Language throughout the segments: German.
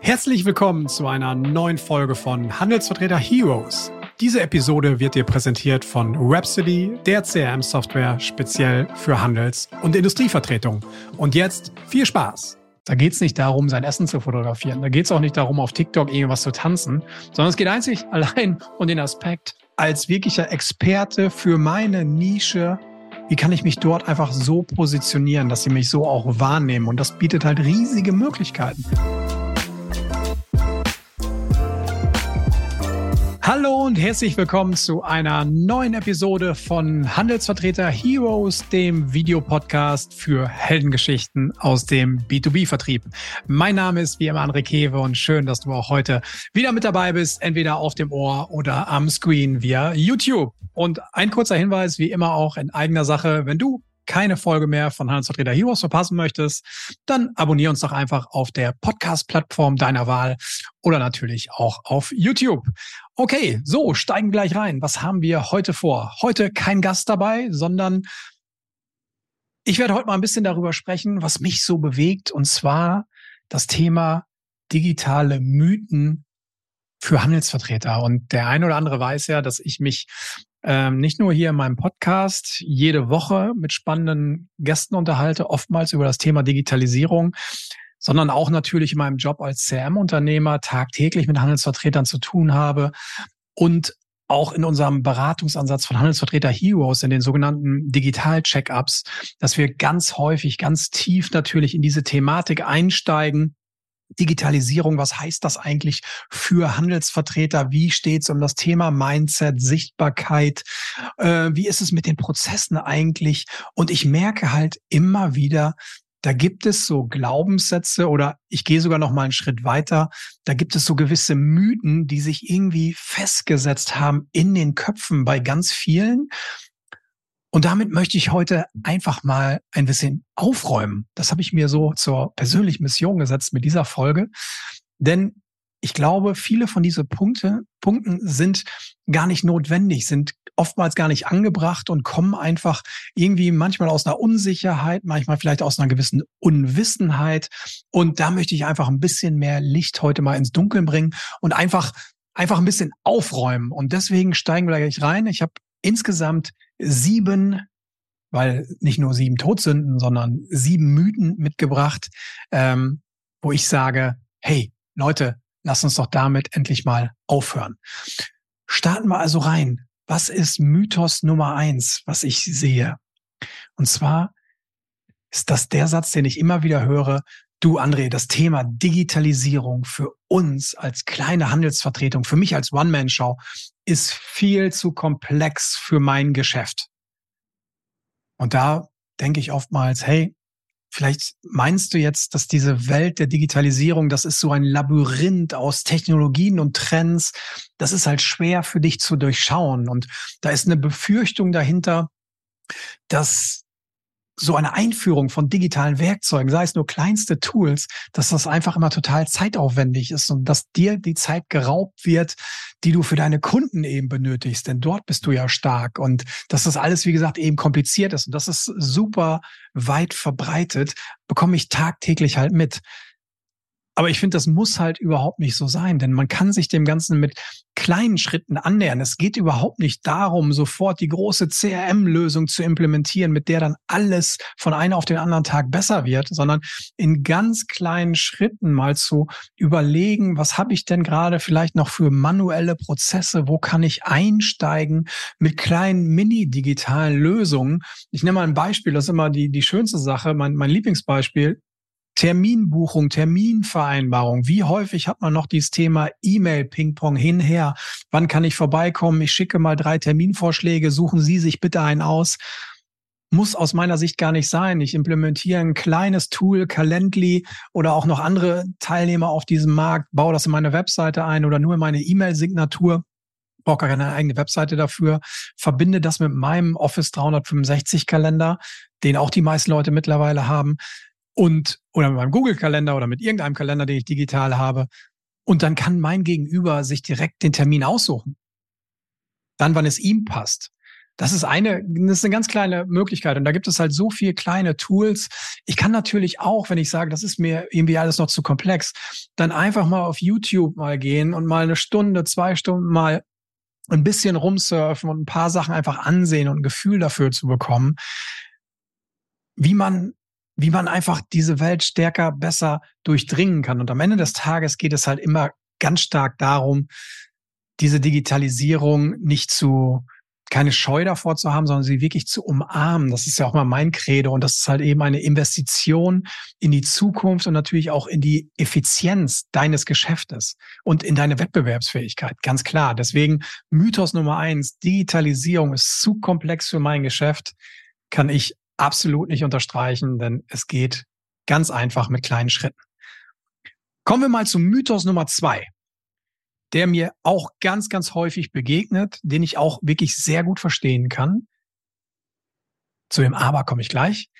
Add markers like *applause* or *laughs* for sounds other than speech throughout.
Herzlich willkommen zu einer neuen Folge von Handelsvertreter Heroes. Diese Episode wird dir präsentiert von Rhapsody, der CRM-Software speziell für Handels- und Industrievertretung. Und jetzt viel Spaß! Da geht es nicht darum, sein Essen zu fotografieren. Da geht es auch nicht darum, auf TikTok irgendwas zu tanzen, sondern es geht einzig *laughs* allein um den Aspekt, als wirklicher Experte für meine Nische wie kann ich mich dort einfach so positionieren, dass sie mich so auch wahrnehmen? Und das bietet halt riesige Möglichkeiten. Hallo und herzlich willkommen zu einer neuen Episode von Handelsvertreter Heroes, dem Videopodcast für Heldengeschichten aus dem B2B-Vertrieb. Mein Name ist wie immer André Kewe und schön, dass du auch heute wieder mit dabei bist, entweder auf dem Ohr oder am Screen via YouTube. Und ein kurzer Hinweis, wie immer auch in eigener Sache, wenn du keine Folge mehr von Handelsvertreter Heroes verpassen möchtest, dann abonniere uns doch einfach auf der Podcast-Plattform deiner Wahl oder natürlich auch auf YouTube. Okay, so, steigen gleich rein. Was haben wir heute vor? Heute kein Gast dabei, sondern ich werde heute mal ein bisschen darüber sprechen, was mich so bewegt, und zwar das Thema digitale Mythen für Handelsvertreter. Und der eine oder andere weiß ja, dass ich mich ähm, nicht nur hier in meinem Podcast jede Woche mit spannenden Gästen unterhalte, oftmals über das Thema Digitalisierung, sondern auch natürlich in meinem Job als CRM-Unternehmer tagtäglich mit Handelsvertretern zu tun habe und auch in unserem Beratungsansatz von Handelsvertreter Heroes in den sogenannten Digital-Check-ups, dass wir ganz häufig, ganz tief natürlich in diese Thematik einsteigen Digitalisierung, was heißt das eigentlich für Handelsvertreter? Wie steht es um das Thema Mindset, Sichtbarkeit? Äh, wie ist es mit den Prozessen eigentlich? Und ich merke halt immer wieder, da gibt es so Glaubenssätze oder ich gehe sogar noch mal einen Schritt weiter. Da gibt es so gewisse Mythen, die sich irgendwie festgesetzt haben in den Köpfen bei ganz vielen. Und damit möchte ich heute einfach mal ein bisschen aufräumen. Das habe ich mir so zur persönlichen Mission gesetzt mit dieser Folge. Denn ich glaube, viele von diesen Punkte, Punkten sind gar nicht notwendig, sind oftmals gar nicht angebracht und kommen einfach irgendwie manchmal aus einer Unsicherheit, manchmal vielleicht aus einer gewissen Unwissenheit. Und da möchte ich einfach ein bisschen mehr Licht heute mal ins Dunkeln bringen und einfach, einfach ein bisschen aufräumen. Und deswegen steigen wir gleich rein. Ich habe insgesamt sieben, weil nicht nur sieben Todsünden, sondern sieben Mythen mitgebracht, ähm, wo ich sage, hey, Leute, lass uns doch damit endlich mal aufhören. Starten wir also rein. Was ist Mythos Nummer eins, was ich sehe? Und zwar ist das der Satz, den ich immer wieder höre. Du, André, das Thema Digitalisierung für uns als kleine Handelsvertretung, für mich als One-Man-Show, ist viel zu komplex für mein Geschäft. Und da denke ich oftmals, hey, vielleicht meinst du jetzt, dass diese Welt der Digitalisierung, das ist so ein Labyrinth aus Technologien und Trends, das ist halt schwer für dich zu durchschauen. Und da ist eine Befürchtung dahinter, dass so eine Einführung von digitalen Werkzeugen, sei es nur kleinste Tools, dass das einfach immer total zeitaufwendig ist und dass dir die Zeit geraubt wird, die du für deine Kunden eben benötigst. Denn dort bist du ja stark und dass das alles, wie gesagt, eben kompliziert ist und das ist super weit verbreitet, bekomme ich tagtäglich halt mit. Aber ich finde, das muss halt überhaupt nicht so sein, denn man kann sich dem Ganzen mit kleinen Schritten annähern. Es geht überhaupt nicht darum, sofort die große CRM-Lösung zu implementieren, mit der dann alles von einem auf den anderen Tag besser wird, sondern in ganz kleinen Schritten mal zu überlegen, was habe ich denn gerade vielleicht noch für manuelle Prozesse, wo kann ich einsteigen mit kleinen mini-digitalen Lösungen. Ich nehme mal ein Beispiel, das ist immer die, die schönste Sache, mein, mein Lieblingsbeispiel. Terminbuchung, Terminvereinbarung. Wie häufig hat man noch dieses Thema E-Mail-Ping-Pong hinher? Wann kann ich vorbeikommen? Ich schicke mal drei Terminvorschläge. Suchen Sie sich bitte einen aus. Muss aus meiner Sicht gar nicht sein. Ich implementiere ein kleines Tool, Calendly oder auch noch andere Teilnehmer auf diesem Markt, baue das in meine Webseite ein oder nur in meine E-Mail-Signatur brauche gar keine eigene Webseite dafür, verbinde das mit meinem Office 365 Kalender, den auch die meisten Leute mittlerweile haben und oder mit meinem Google-Kalender oder mit irgendeinem Kalender, den ich digital habe. Und dann kann mein Gegenüber sich direkt den Termin aussuchen. Dann, wann es ihm passt. Das ist eine, das ist eine ganz kleine Möglichkeit. Und da gibt es halt so viele kleine Tools. Ich kann natürlich auch, wenn ich sage, das ist mir irgendwie alles noch zu komplex, dann einfach mal auf YouTube mal gehen und mal eine Stunde, zwei Stunden mal ein bisschen rumsurfen und ein paar Sachen einfach ansehen und ein Gefühl dafür zu bekommen, wie man wie man einfach diese Welt stärker, besser durchdringen kann. Und am Ende des Tages geht es halt immer ganz stark darum, diese Digitalisierung nicht zu, keine Scheu davor zu haben, sondern sie wirklich zu umarmen. Das ist ja auch mal mein Credo. Und das ist halt eben eine Investition in die Zukunft und natürlich auch in die Effizienz deines Geschäftes und in deine Wettbewerbsfähigkeit. Ganz klar. Deswegen Mythos Nummer eins. Digitalisierung ist zu komplex für mein Geschäft. Kann ich absolut nicht unterstreichen, denn es geht ganz einfach mit kleinen Schritten. Kommen wir mal zum Mythos Nummer zwei der mir auch ganz, ganz häufig begegnet, den ich auch wirklich sehr gut verstehen kann. Zu dem Aber komme ich gleich.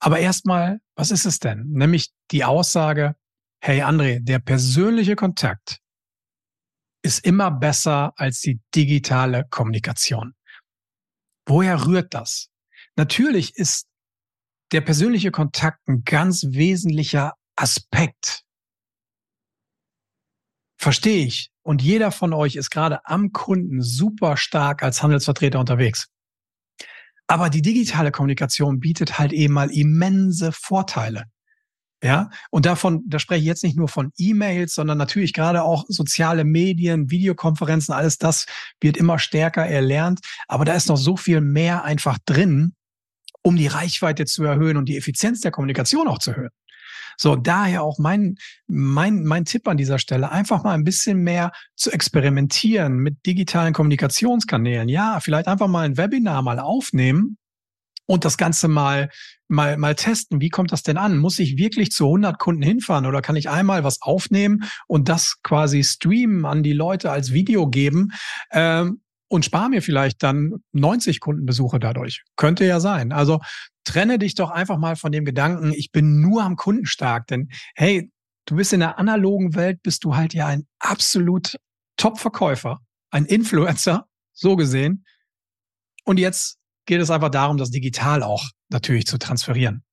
Aber erstmal, was ist es denn? Nämlich die Aussage, hey André, der persönliche Kontakt ist immer besser als die digitale Kommunikation. Woher rührt das? Natürlich ist der persönliche Kontakt ein ganz wesentlicher Aspekt. Verstehe ich. Und jeder von euch ist gerade am Kunden super stark als Handelsvertreter unterwegs. Aber die digitale Kommunikation bietet halt eben mal immense Vorteile. Ja, und davon, da spreche ich jetzt nicht nur von E-Mails, sondern natürlich gerade auch soziale Medien, Videokonferenzen, alles das wird immer stärker erlernt. Aber da ist noch so viel mehr einfach drin, um die Reichweite zu erhöhen und die Effizienz der Kommunikation auch zu erhöhen. So, daher auch mein, mein, mein Tipp an dieser Stelle, einfach mal ein bisschen mehr zu experimentieren mit digitalen Kommunikationskanälen. Ja, vielleicht einfach mal ein Webinar mal aufnehmen und das Ganze mal, mal, mal testen. Wie kommt das denn an? Muss ich wirklich zu 100 Kunden hinfahren oder kann ich einmal was aufnehmen und das quasi streamen an die Leute als Video geben? Ähm, und spare mir vielleicht dann 90 Kundenbesuche dadurch. Könnte ja sein. Also trenne dich doch einfach mal von dem Gedanken, ich bin nur am Kunden stark. Denn hey, du bist in der analogen Welt, bist du halt ja ein absolut Top-Verkäufer, ein Influencer, so gesehen. Und jetzt geht es einfach darum, das digital auch natürlich zu transferieren.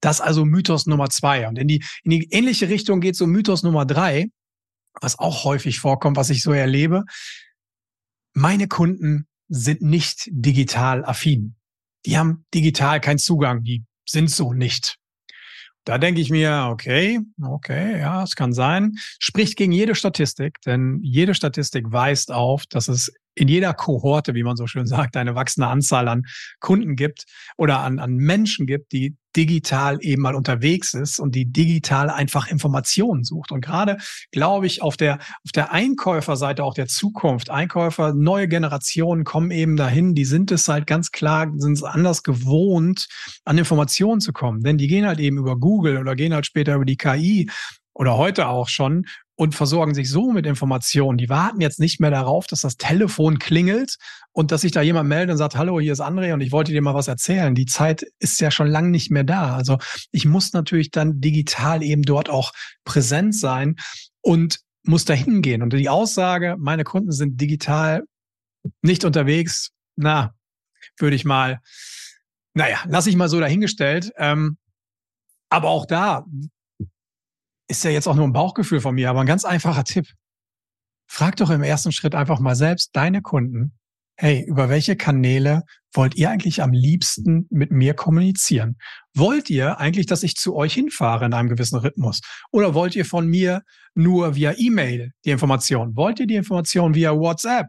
Das also Mythos Nummer zwei. Und in die, in die ähnliche Richtung geht so Mythos Nummer drei, was auch häufig vorkommt, was ich so erlebe meine Kunden sind nicht digital affin. Die haben digital keinen Zugang, die sind so nicht. Da denke ich mir, okay, okay, ja, es kann sein. Spricht gegen jede Statistik, denn jede Statistik weist auf, dass es in jeder Kohorte, wie man so schön sagt, eine wachsende Anzahl an Kunden gibt oder an, an Menschen gibt, die digital eben mal unterwegs ist und die digital einfach Informationen sucht. Und gerade glaube ich auf der, auf der Einkäuferseite auch der Zukunft, Einkäufer, neue Generationen kommen eben dahin, die sind es halt ganz klar, sind es anders gewohnt, an Informationen zu kommen. Denn die gehen halt eben über Google oder gehen halt später über die KI oder heute auch schon und versorgen sich so mit Informationen. Die warten jetzt nicht mehr darauf, dass das Telefon klingelt und dass sich da jemand meldet und sagt, hallo, hier ist André und ich wollte dir mal was erzählen. Die Zeit ist ja schon lange nicht mehr da. Also ich muss natürlich dann digital eben dort auch präsent sein und muss da hingehen. Und die Aussage, meine Kunden sind digital nicht unterwegs, na, würde ich mal, naja, lasse ich mal so dahingestellt. Ähm, aber auch da ist ja jetzt auch nur ein Bauchgefühl von mir, aber ein ganz einfacher Tipp. Frag doch im ersten Schritt einfach mal selbst deine Kunden, hey, über welche Kanäle wollt ihr eigentlich am liebsten mit mir kommunizieren? Wollt ihr eigentlich, dass ich zu euch hinfahre in einem gewissen Rhythmus? Oder wollt ihr von mir nur via E-Mail die Information? Wollt ihr die Information via WhatsApp?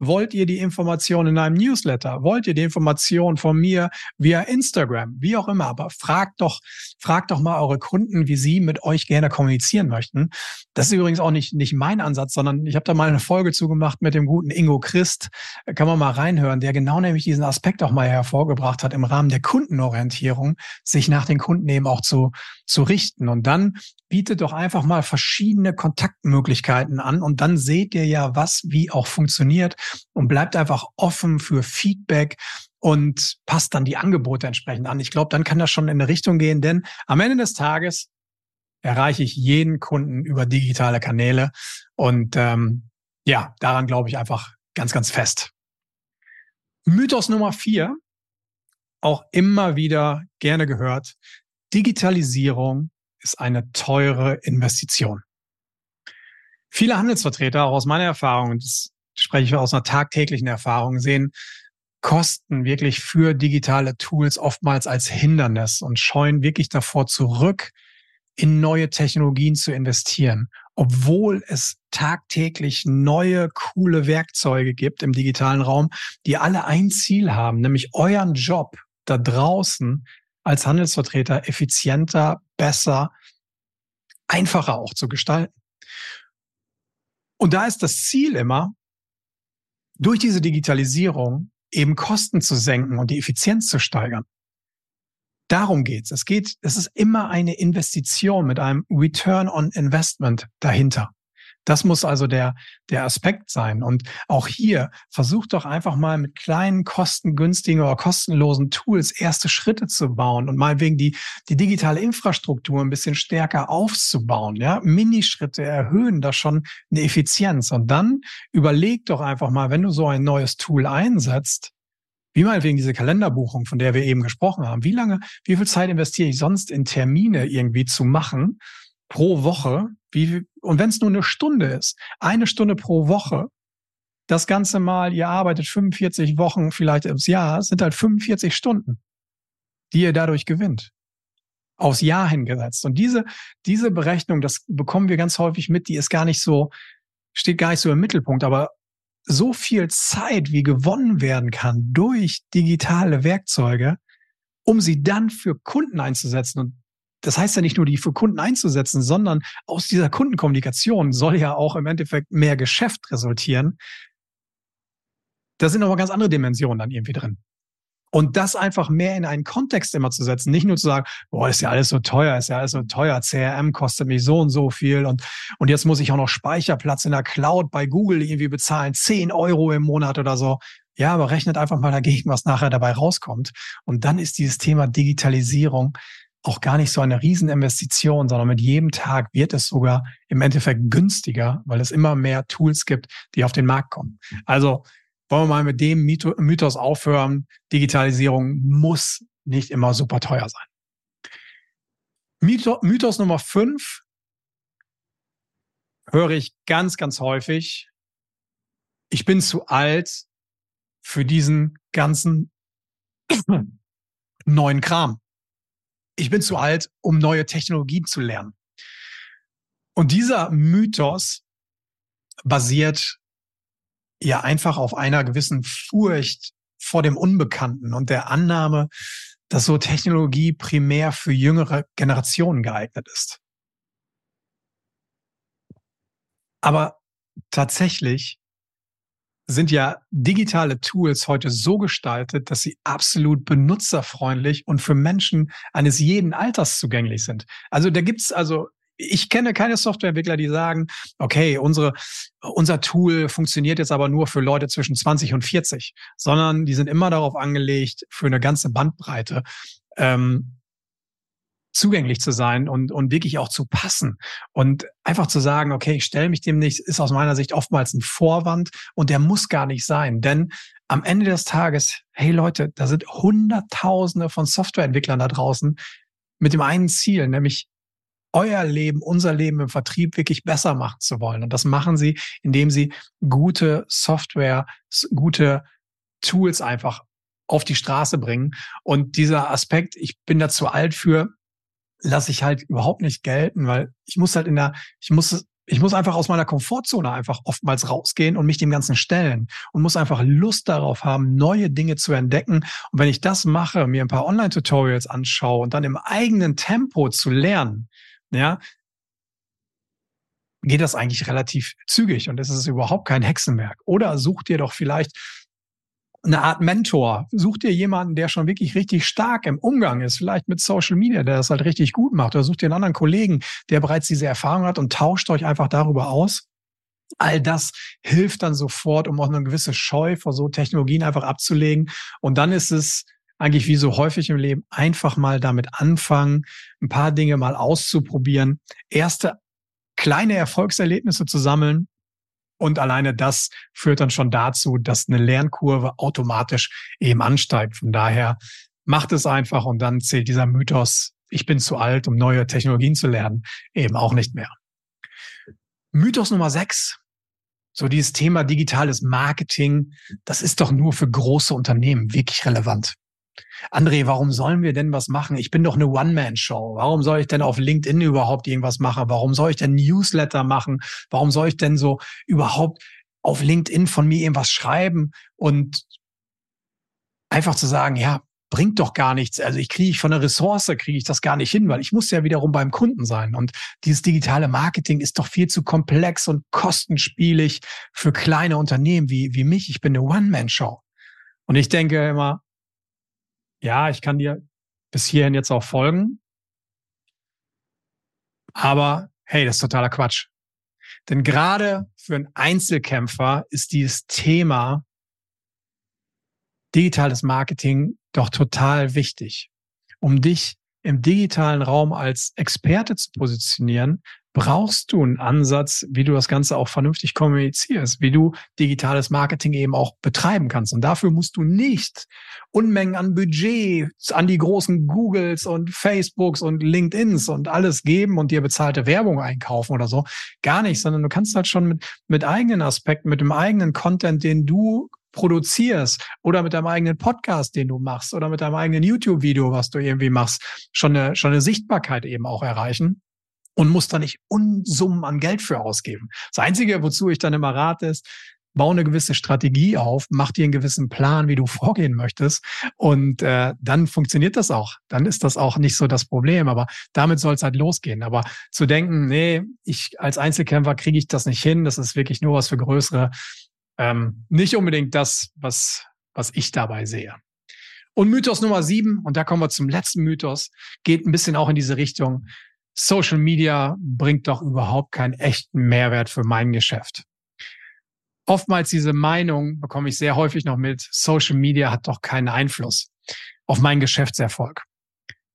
Wollt ihr die Information in einem Newsletter? Wollt ihr die Information von mir via Instagram? Wie auch immer. Aber fragt doch, fragt doch mal eure Kunden, wie sie mit euch gerne kommunizieren möchten. Das ist übrigens auch nicht, nicht mein Ansatz, sondern ich habe da mal eine Folge zugemacht mit dem guten Ingo Christ. Kann man mal reinhören, der genau nämlich diesen Aspekt auch mal hervorgebracht hat im Rahmen der Kundenorientierung, sich nach den Kunden eben auch zu, zu richten. Und dann bietet doch einfach mal verschiedene Kontaktmöglichkeiten an und dann seht ihr ja, was wie auch funktioniert und bleibt einfach offen für Feedback und passt dann die Angebote entsprechend an. Ich glaube, dann kann das schon in eine Richtung gehen, denn am Ende des Tages erreiche ich jeden Kunden über digitale Kanäle und ähm, ja, daran glaube ich einfach ganz, ganz fest. Mythos Nummer vier, auch immer wieder gerne gehört. Digitalisierung ist eine teure Investition. Viele Handelsvertreter, auch aus meiner Erfahrung, und das spreche ich aus einer tagtäglichen Erfahrung, sehen Kosten wirklich für digitale Tools oftmals als Hindernis und scheuen wirklich davor zurück, in neue Technologien zu investieren, obwohl es tagtäglich neue, coole Werkzeuge gibt im digitalen Raum, die alle ein Ziel haben, nämlich euren Job da draußen als Handelsvertreter effizienter, besser, einfacher auch zu gestalten. Und da ist das Ziel immer, durch diese Digitalisierung eben Kosten zu senken und die Effizienz zu steigern. Darum geht's. Es geht, es ist immer eine Investition mit einem Return on Investment dahinter. Das muss also der, der Aspekt sein. Und auch hier versucht doch einfach mal mit kleinen, kostengünstigen oder kostenlosen Tools erste Schritte zu bauen und mal wegen die, die digitale Infrastruktur ein bisschen stärker aufzubauen. Ja, Minischritte erhöhen da schon eine Effizienz. Und dann überleg doch einfach mal, wenn du so ein neues Tool einsetzt, wie meinetwegen diese Kalenderbuchung, von der wir eben gesprochen haben. Wie lange, wie viel Zeit investiere ich sonst in Termine irgendwie zu machen pro Woche? Wie, und wenn es nur eine Stunde ist, eine Stunde pro Woche, das Ganze mal, ihr arbeitet 45 Wochen vielleicht im Jahr, sind halt 45 Stunden, die ihr dadurch gewinnt. Aufs Jahr hingesetzt. Und diese, diese Berechnung, das bekommen wir ganz häufig mit, die ist gar nicht so, steht gar nicht so im Mittelpunkt, aber so viel Zeit, wie gewonnen werden kann durch digitale Werkzeuge, um sie dann für Kunden einzusetzen. Und das heißt ja nicht nur, die für Kunden einzusetzen, sondern aus dieser Kundenkommunikation soll ja auch im Endeffekt mehr Geschäft resultieren. Da sind aber ganz andere Dimensionen dann irgendwie drin. Und das einfach mehr in einen Kontext immer zu setzen, nicht nur zu sagen, boah, ist ja alles so teuer, ist ja alles so teuer, CRM kostet mich so und so viel und, und jetzt muss ich auch noch Speicherplatz in der Cloud bei Google irgendwie bezahlen, 10 Euro im Monat oder so. Ja, aber rechnet einfach mal dagegen, was nachher dabei rauskommt. Und dann ist dieses Thema Digitalisierung auch gar nicht so eine Rieseninvestition, sondern mit jedem Tag wird es sogar im Endeffekt günstiger, weil es immer mehr Tools gibt, die auf den Markt kommen. Also wollen wir mal mit dem Mythos aufhören. Digitalisierung muss nicht immer super teuer sein. Mythos Nummer fünf höre ich ganz, ganz häufig. Ich bin zu alt für diesen ganzen *clears throat* neuen Kram. Ich bin zu alt, um neue Technologien zu lernen. Und dieser Mythos basiert ja einfach auf einer gewissen Furcht vor dem Unbekannten und der Annahme, dass so Technologie primär für jüngere Generationen geeignet ist. Aber tatsächlich sind ja digitale Tools heute so gestaltet, dass sie absolut benutzerfreundlich und für Menschen eines jeden Alters zugänglich sind. Also da gibt's also ich kenne keine Softwareentwickler, die sagen, okay, unsere, unser Tool funktioniert jetzt aber nur für Leute zwischen 20 und 40, sondern die sind immer darauf angelegt, für eine ganze Bandbreite ähm, zugänglich zu sein und, und wirklich auch zu passen. Und einfach zu sagen, okay, ich stelle mich dem nicht, ist aus meiner Sicht oftmals ein Vorwand und der muss gar nicht sein. Denn am Ende des Tages, hey Leute, da sind Hunderttausende von Softwareentwicklern da draußen mit dem einen Ziel, nämlich euer Leben, unser Leben im Vertrieb wirklich besser machen zu wollen. Und das machen sie, indem sie gute Software, gute Tools einfach auf die Straße bringen. Und dieser Aspekt, ich bin da zu alt für, lasse ich halt überhaupt nicht gelten, weil ich muss halt in der, ich muss, ich muss einfach aus meiner Komfortzone einfach oftmals rausgehen und mich dem Ganzen stellen und muss einfach Lust darauf haben, neue Dinge zu entdecken. Und wenn ich das mache, mir ein paar Online-Tutorials anschaue und dann im eigenen Tempo zu lernen, ja, geht das eigentlich relativ zügig und es ist überhaupt kein Hexenwerk. Oder such dir doch vielleicht eine Art Mentor. Such dir jemanden, der schon wirklich richtig stark im Umgang ist, vielleicht mit Social Media, der das halt richtig gut macht. Oder such dir einen anderen Kollegen, der bereits diese Erfahrung hat und tauscht euch einfach darüber aus. All das hilft dann sofort, um auch eine gewisse Scheu vor so Technologien einfach abzulegen. Und dann ist es eigentlich wie so häufig im Leben einfach mal damit anfangen, ein paar Dinge mal auszuprobieren, erste kleine Erfolgserlebnisse zu sammeln Und alleine das führt dann schon dazu, dass eine Lernkurve automatisch eben ansteigt. Von daher macht es einfach und dann zählt dieser Mythos, ich bin zu alt, um neue Technologien zu lernen, eben auch nicht mehr. Mythos Nummer sechs. So dieses Thema digitales Marketing, das ist doch nur für große Unternehmen wirklich relevant. André, warum sollen wir denn was machen? Ich bin doch eine One-Man-Show. Warum soll ich denn auf LinkedIn überhaupt irgendwas machen? Warum soll ich denn Newsletter machen? Warum soll ich denn so überhaupt auf LinkedIn von mir irgendwas schreiben und einfach zu sagen, ja, bringt doch gar nichts. Also ich kriege von der Ressource, kriege ich das gar nicht hin, weil ich muss ja wiederum beim Kunden sein. Und dieses digitale Marketing ist doch viel zu komplex und kostenspielig für kleine Unternehmen wie, wie mich. Ich bin eine One-Man-Show. Und ich denke immer, ja, ich kann dir bis hierhin jetzt auch folgen. Aber hey, das ist totaler Quatsch. Denn gerade für einen Einzelkämpfer ist dieses Thema digitales Marketing doch total wichtig. Um dich im digitalen Raum als Experte zu positionieren, brauchst du einen Ansatz, wie du das Ganze auch vernünftig kommunizierst, wie du digitales Marketing eben auch betreiben kannst. Und dafür musst du nicht Unmengen an Budget an die großen Googles und Facebooks und LinkedIns und alles geben und dir bezahlte Werbung einkaufen oder so. Gar nicht, sondern du kannst halt schon mit, mit eigenen Aspekten, mit dem eigenen Content, den du produzierst oder mit deinem eigenen Podcast, den du machst oder mit deinem eigenen YouTube-Video, was du irgendwie machst, schon eine, schon eine Sichtbarkeit eben auch erreichen und muss da nicht Unsummen an Geld für ausgeben. Das Einzige, wozu ich dann immer rate, ist, bau eine gewisse Strategie auf, mach dir einen gewissen Plan, wie du *laughs* vorgehen möchtest und äh, dann funktioniert das auch. Dann ist das auch nicht so das Problem, aber damit soll es halt losgehen. Aber zu denken, nee, ich als Einzelkämpfer kriege ich das nicht hin, das ist wirklich nur was für größere, ähm, nicht unbedingt das, was, was ich dabei sehe. Und Mythos Nummer sieben, und da kommen wir zum letzten Mythos, geht ein bisschen auch in diese Richtung. Social Media bringt doch überhaupt keinen echten Mehrwert für mein Geschäft. Oftmals diese Meinung bekomme ich sehr häufig noch mit, Social Media hat doch keinen Einfluss auf meinen Geschäftserfolg.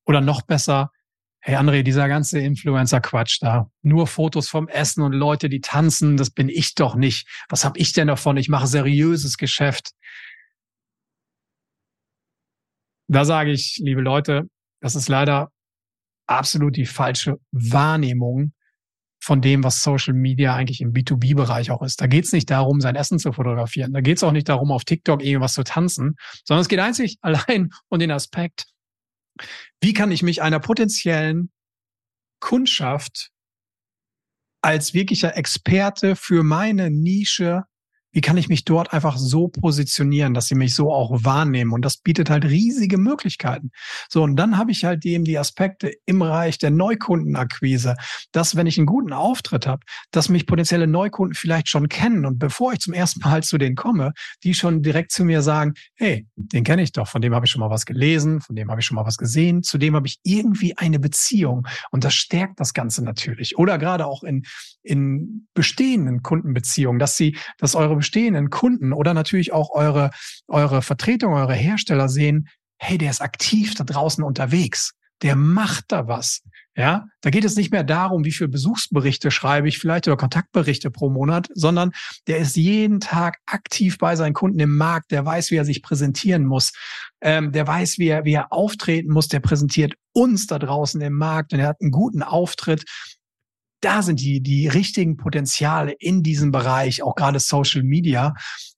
Oder noch besser, hey André, dieser ganze Influencer-Quatsch da, nur Fotos vom Essen und Leute, die tanzen, das bin ich doch nicht. Was habe ich denn davon? Ich mache seriöses Geschäft. Da sage ich, liebe Leute, das ist leider absolut die falsche Wahrnehmung von dem, was Social Media eigentlich im B2B-Bereich auch ist. Da geht es nicht darum, sein Essen zu fotografieren. Da geht es auch nicht darum, auf TikTok irgendwas zu tanzen, sondern es geht einzig *laughs* allein um den Aspekt, wie kann ich mich einer potenziellen Kundschaft als wirklicher Experte für meine Nische wie kann ich mich dort einfach so positionieren, dass sie mich so auch wahrnehmen? Und das bietet halt riesige Möglichkeiten. So, und dann habe ich halt eben die Aspekte im Bereich der Neukundenakquise, dass wenn ich einen guten Auftritt habe, dass mich potenzielle Neukunden vielleicht schon kennen und bevor ich zum ersten Mal zu denen komme, die schon direkt zu mir sagen, hey, den kenne ich doch, von dem habe ich schon mal was gelesen, von dem habe ich schon mal was gesehen, zu dem habe ich irgendwie eine Beziehung und das stärkt das Ganze natürlich. Oder gerade auch in, in bestehenden Kundenbeziehungen, dass sie, dass eure bestehenden Kunden oder natürlich auch eure, eure Vertretung, eure Hersteller sehen, hey, der ist aktiv da draußen unterwegs. Der macht da was. Ja, da geht es nicht mehr darum, wie viele Besuchsberichte schreibe ich vielleicht oder Kontaktberichte pro Monat, sondern der ist jeden Tag aktiv bei seinen Kunden im Markt. Der weiß, wie er sich präsentieren muss. Ähm, der weiß, wie er, wie er auftreten muss. Der präsentiert uns da draußen im Markt und er hat einen guten Auftritt da sind die, die richtigen Potenziale in diesem Bereich, auch gerade Social Media.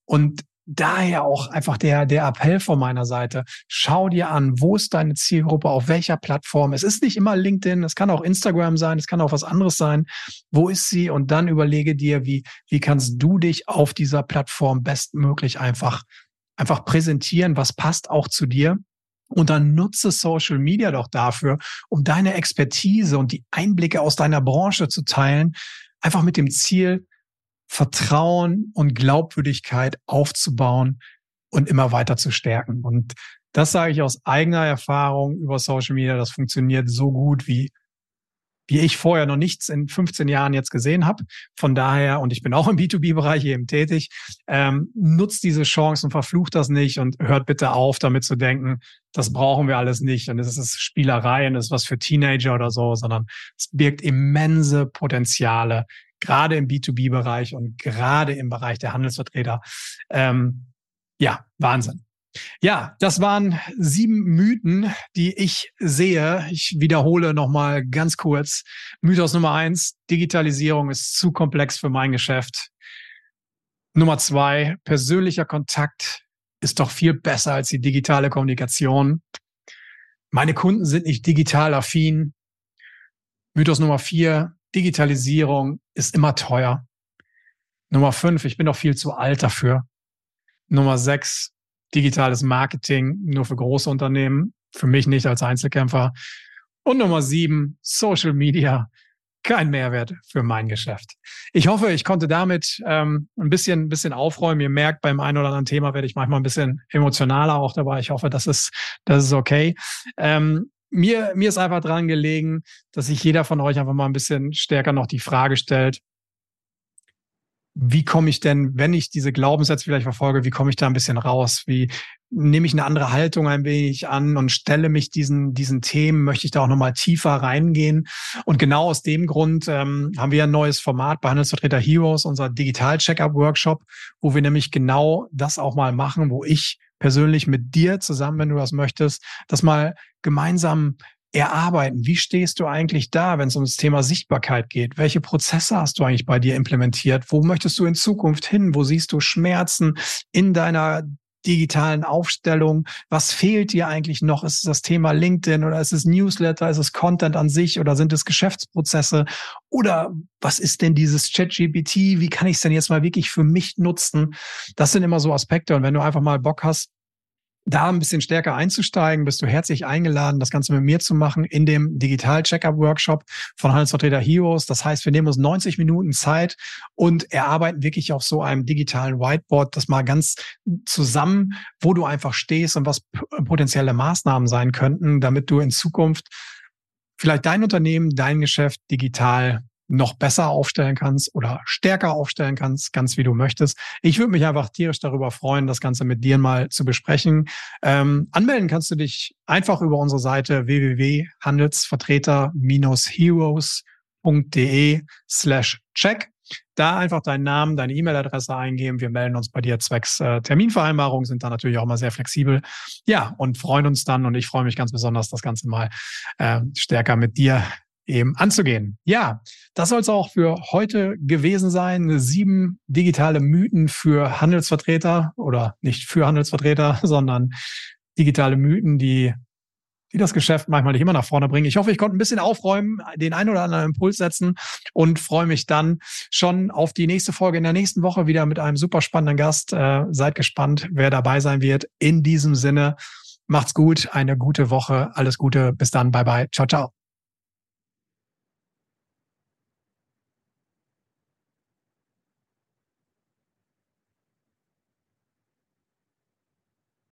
Und daher auch einfach der, der Appell von meiner Seite. Schau dir an, wo ist deine Zielgruppe, auf welcher Plattform. Es ist nicht immer LinkedIn, es kann auch Instagram sein, es kann auch was anderes sein. Wo ist sie? Und dann überlege dir, wie, wie kannst du dich auf dieser Plattform bestmöglich einfach, einfach präsentieren, was passt auch zu dir. Und dann nutze Social Media doch dafür, um deine Expertise und die Einblicke aus deiner Branche zu teilen, einfach mit dem Ziel, Vertrauen und Glaubwürdigkeit aufzubauen und immer weiter zu stärken. Und das sage ich aus eigener Erfahrung über Social Media. Das funktioniert so gut wie wie ich vorher noch nichts in 15 Jahren jetzt gesehen habe. Von daher, und ich bin auch im B2B-Bereich eben tätig, ähm, nutzt diese Chance und verflucht das nicht und hört bitte auf, damit zu denken, das brauchen wir alles nicht und es ist Spielerei und es ist was für Teenager oder so, sondern es birgt immense Potenziale, gerade im B2B-Bereich und gerade im Bereich der Handelsvertreter. Ähm, ja, Wahnsinn. Ja, das waren sieben Mythen, die ich sehe. Ich wiederhole nochmal ganz kurz. Mythos Nummer eins, Digitalisierung ist zu komplex für mein Geschäft. Nummer zwei, persönlicher Kontakt ist doch viel besser als die digitale Kommunikation. Meine Kunden sind nicht digital affin. Mythos Nummer vier, Digitalisierung ist immer teuer. Nummer fünf, ich bin doch viel zu alt dafür. Nummer sechs, digitales Marketing nur für große Unternehmen, für mich nicht als Einzelkämpfer. Und Nummer sieben, Social Media, kein Mehrwert für mein Geschäft. Ich hoffe, ich konnte damit ähm, ein bisschen, ein bisschen aufräumen. Ihr merkt, beim einen oder anderen Thema werde ich manchmal ein bisschen emotionaler auch dabei. Ich hoffe, das ist, das ist okay. Ähm, mir, mir ist einfach dran gelegen, dass sich jeder von euch einfach mal ein bisschen stärker noch die Frage stellt, wie komme ich denn, wenn ich diese Glaubenssätze vielleicht verfolge, wie komme ich da ein bisschen raus? Wie nehme ich eine andere Haltung ein wenig an und stelle mich diesen, diesen Themen, möchte ich da auch nochmal tiefer reingehen? Und genau aus dem Grund ähm, haben wir ein neues Format bei Handelsvertreter Heroes, unser Digital-Checkup-Workshop, wo wir nämlich genau das auch mal machen, wo ich persönlich mit dir zusammen, wenn du das möchtest, das mal gemeinsam erarbeiten. Wie stehst du eigentlich da, wenn es um das Thema Sichtbarkeit geht? Welche Prozesse hast du eigentlich bei dir implementiert? Wo möchtest du in Zukunft hin? Wo siehst du Schmerzen in deiner digitalen Aufstellung? Was fehlt dir eigentlich noch? Ist es das Thema LinkedIn oder ist es Newsletter? Ist es Content an sich oder sind es Geschäftsprozesse? Oder was ist denn dieses ChatGPT? Wie kann ich es denn jetzt mal wirklich für mich nutzen? Das sind immer so Aspekte. Und wenn du einfach mal Bock hast, da ein bisschen stärker einzusteigen, bist du herzlich eingeladen, das Ganze mit mir zu machen in dem Digital-Checkup-Workshop von Handelsvertreter Heroes. Das heißt, wir nehmen uns 90 Minuten Zeit und erarbeiten wirklich auf so einem digitalen Whiteboard das mal ganz zusammen, wo du einfach stehst und was potenzielle Maßnahmen sein könnten, damit du in Zukunft vielleicht dein Unternehmen, dein Geschäft digital noch besser aufstellen kannst oder stärker aufstellen kannst, ganz wie du möchtest. Ich würde mich einfach tierisch darüber freuen, das Ganze mit dir mal zu besprechen. Ähm, anmelden kannst du dich einfach über unsere Seite www.handelsvertreter-heroes.de slash check. Da einfach deinen Namen, deine E-Mail-Adresse eingeben. Wir melden uns bei dir zwecks äh, Terminvereinbarung, sind da natürlich auch immer sehr flexibel. Ja, und freuen uns dann und ich freue mich ganz besonders, das Ganze mal äh, stärker mit dir eben anzugehen. Ja, das soll es auch für heute gewesen sein. Sieben digitale Mythen für Handelsvertreter oder nicht für Handelsvertreter, *laughs* sondern digitale Mythen, die die das Geschäft manchmal nicht immer nach vorne bringen. Ich hoffe, ich konnte ein bisschen aufräumen, den einen oder anderen Impuls setzen und freue mich dann schon auf die nächste Folge in der nächsten Woche wieder mit einem super spannenden Gast. Äh, seid gespannt, wer dabei sein wird. In diesem Sinne, macht's gut, eine gute Woche, alles Gute, bis dann, bye bye, ciao, ciao.